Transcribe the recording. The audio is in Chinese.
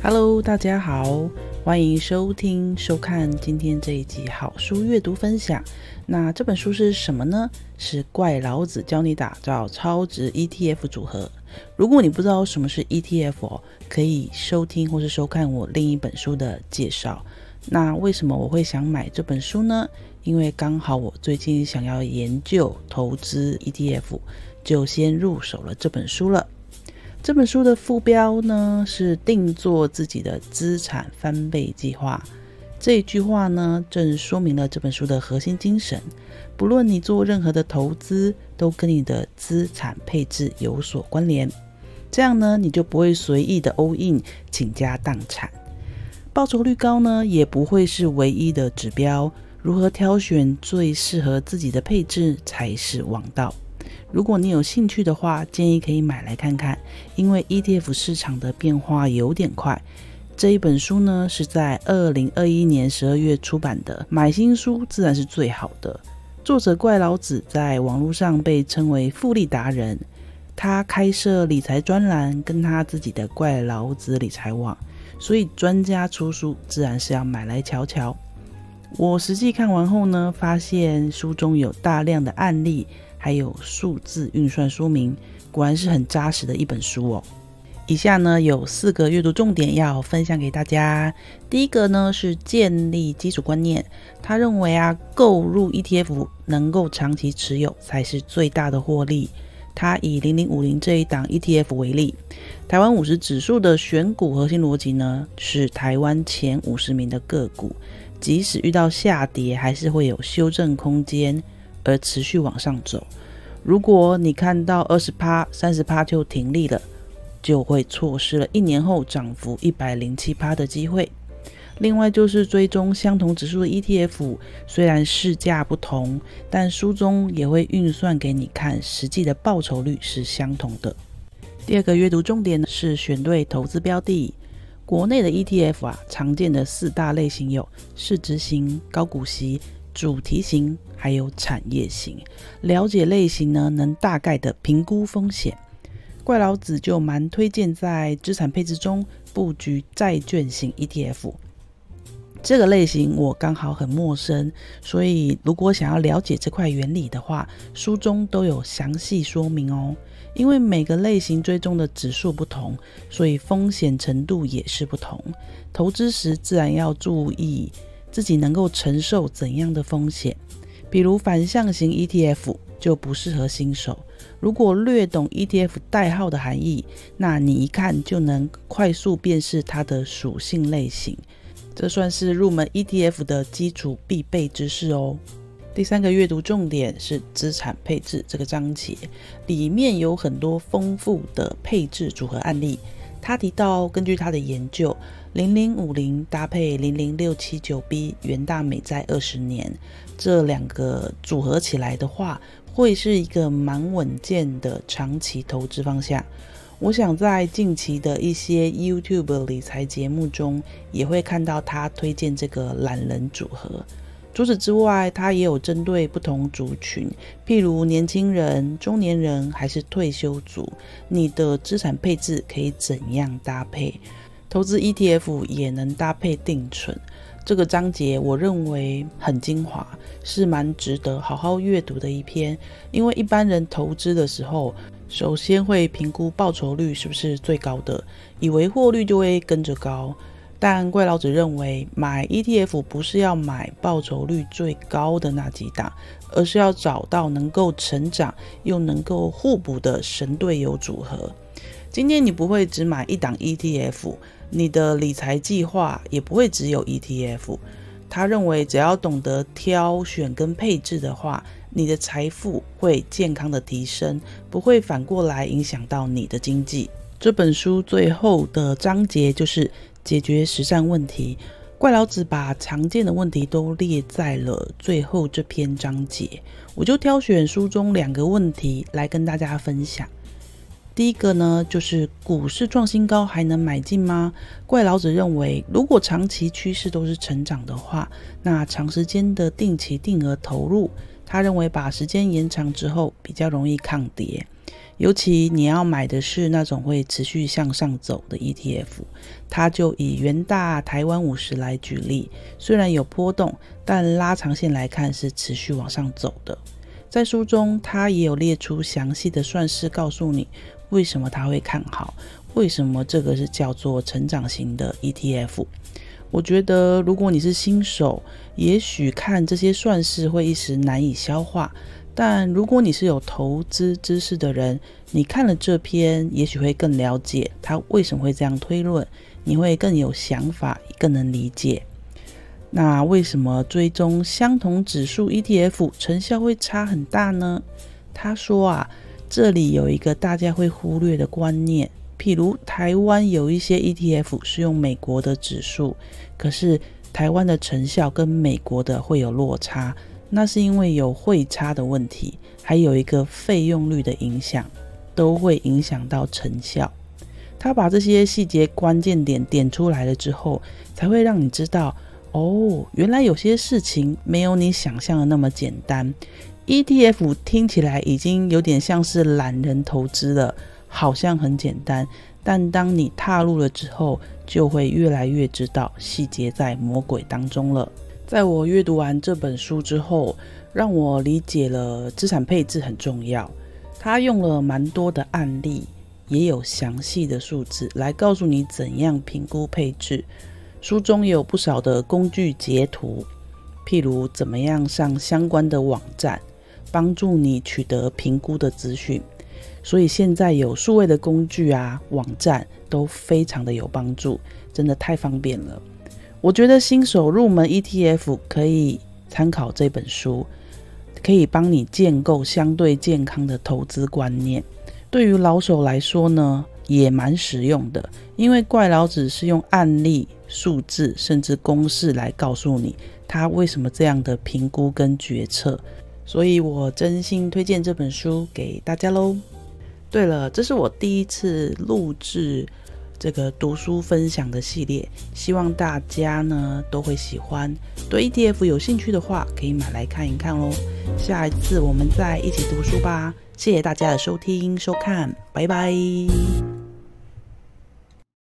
Hello，大家好，欢迎收听、收看今天这一集好书阅读分享。那这本书是什么呢？是怪老子教你打造超值 ETF 组合。如果你不知道什么是 ETF，可以收听或是收看我另一本书的介绍。那为什么我会想买这本书呢？因为刚好我最近想要研究投资 ETF，就先入手了这本书了。这本书的副标呢是“定做自己的资产翻倍计划”。这一句话呢，正说明了这本书的核心精神。不论你做任何的投资，都跟你的资产配置有所关联。这样呢，你就不会随意的 all in，倾家荡产。报酬率高呢，也不会是唯一的指标。如何挑选最适合自己的配置才是王道。如果你有兴趣的话，建议可以买来看看，因为 ETF 市场的变化有点快。这一本书呢是在二零二一年十二月出版的，买新书自然是最好的。作者怪老子在网络上被称为复利达人，他开设理财专栏，跟他自己的怪老子理财网，所以专家出书自然是要买来瞧瞧。我实际看完后呢，发现书中有大量的案例。还有数字运算说明，果然是很扎实的一本书哦。以下呢有四个阅读重点要分享给大家。第一个呢是建立基础观念，他认为啊，购入 ETF 能够长期持有才是最大的获利。他以零零五零这一档 ETF 为例，台湾五十指数的选股核心逻辑呢是台湾前五十名的个股，即使遇到下跌，还是会有修正空间。而持续往上走。如果你看到二十趴、三十趴就停利了，就会错失了一年后涨幅一百零七趴的机会。另外就是追踪相同指数的 ETF，虽然市价不同，但书中也会运算给你看，实际的报酬率是相同的。第二个阅读重点呢是选对投资标的。国内的 ETF 啊，常见的四大类型有市值型、高股息、主题型。还有产业型，了解类型呢，能大概的评估风险。怪老子就蛮推荐在资产配置中布局债券型 ETF。这个类型我刚好很陌生，所以如果想要了解这块原理的话，书中都有详细说明哦。因为每个类型追踪的指数不同，所以风险程度也是不同。投资时自然要注意自己能够承受怎样的风险。比如反向型 ETF 就不适合新手。如果略懂 ETF 代号的含义，那你一看就能快速辨识它的属性类型。这算是入门 ETF 的基础必备知识哦。第三个阅读重点是资产配置这个章节，里面有很多丰富的配置组合案例。他提到，根据他的研究，零零五零搭配零零六七九 B 元大美债二十年，这两个组合起来的话，会是一个蛮稳健的长期投资方向。我想在近期的一些 YouTube 理财节目中，也会看到他推荐这个懒人组合。除此之外，他也有针对不同族群，譬如年轻人、中年人还是退休族，你的资产配置可以怎样搭配？投资 ETF 也能搭配定存。这个章节我认为很精华，是蛮值得好好阅读的一篇。因为一般人投资的时候，首先会评估报酬率是不是最高的，以为获利就会跟着高。但怪老子认为，买 ETF 不是要买报酬率最高的那几档，而是要找到能够成长又能够互补的神队友组合。今天你不会只买一档 ETF，你的理财计划也不会只有 ETF。他认为，只要懂得挑选跟配置的话，你的财富会健康的提升，不会反过来影响到你的经济。这本书最后的章节就是。解决实战问题，怪老子把常见的问题都列在了最后这篇章节。我就挑选书中两个问题来跟大家分享。第一个呢，就是股市创新高还能买进吗？怪老子认为，如果长期趋势都是成长的话，那长时间的定期定额投入，他认为把时间延长之后比较容易抗跌。尤其你要买的是那种会持续向上走的 ETF，它就以元大台湾五十来举例，虽然有波动，但拉长线来看是持续往上走的。在书中，它也有列出详细的算式，告诉你为什么他会看好，为什么这个是叫做成长型的 ETF。我觉得，如果你是新手，也许看这些算式会一时难以消化。但如果你是有投资知识的人，你看了这篇，也许会更了解他为什么会这样推论，你会更有想法，更能理解。那为什么追踪相同指数 ETF 成效会差很大呢？他说啊，这里有一个大家会忽略的观念，譬如台湾有一些 ETF 是用美国的指数，可是台湾的成效跟美国的会有落差。那是因为有汇差的问题，还有一个费用率的影响，都会影响到成效。他把这些细节关键点点出来了之后，才会让你知道，哦，原来有些事情没有你想象的那么简单。ETF 听起来已经有点像是懒人投资了，好像很简单，但当你踏入了之后，就会越来越知道细节在魔鬼当中了。在我阅读完这本书之后，让我理解了资产配置很重要。他用了蛮多的案例，也有详细的数字来告诉你怎样评估配置。书中有不少的工具截图，譬如怎么样上相关的网站，帮助你取得评估的资讯。所以现在有数位的工具啊，网站都非常的有帮助，真的太方便了。我觉得新手入门 ETF 可以参考这本书，可以帮你建构相对健康的投资观念。对于老手来说呢，也蛮实用的，因为怪老子是用案例、数字甚至公式来告诉你他为什么这样的评估跟决策。所以我真心推荐这本书给大家喽。对了，这是我第一次录制。这个读书分享的系列，希望大家呢都会喜欢。对 ETF 有兴趣的话，可以买来看一看哦。下一次我们再一起读书吧。谢谢大家的收听收看，拜拜。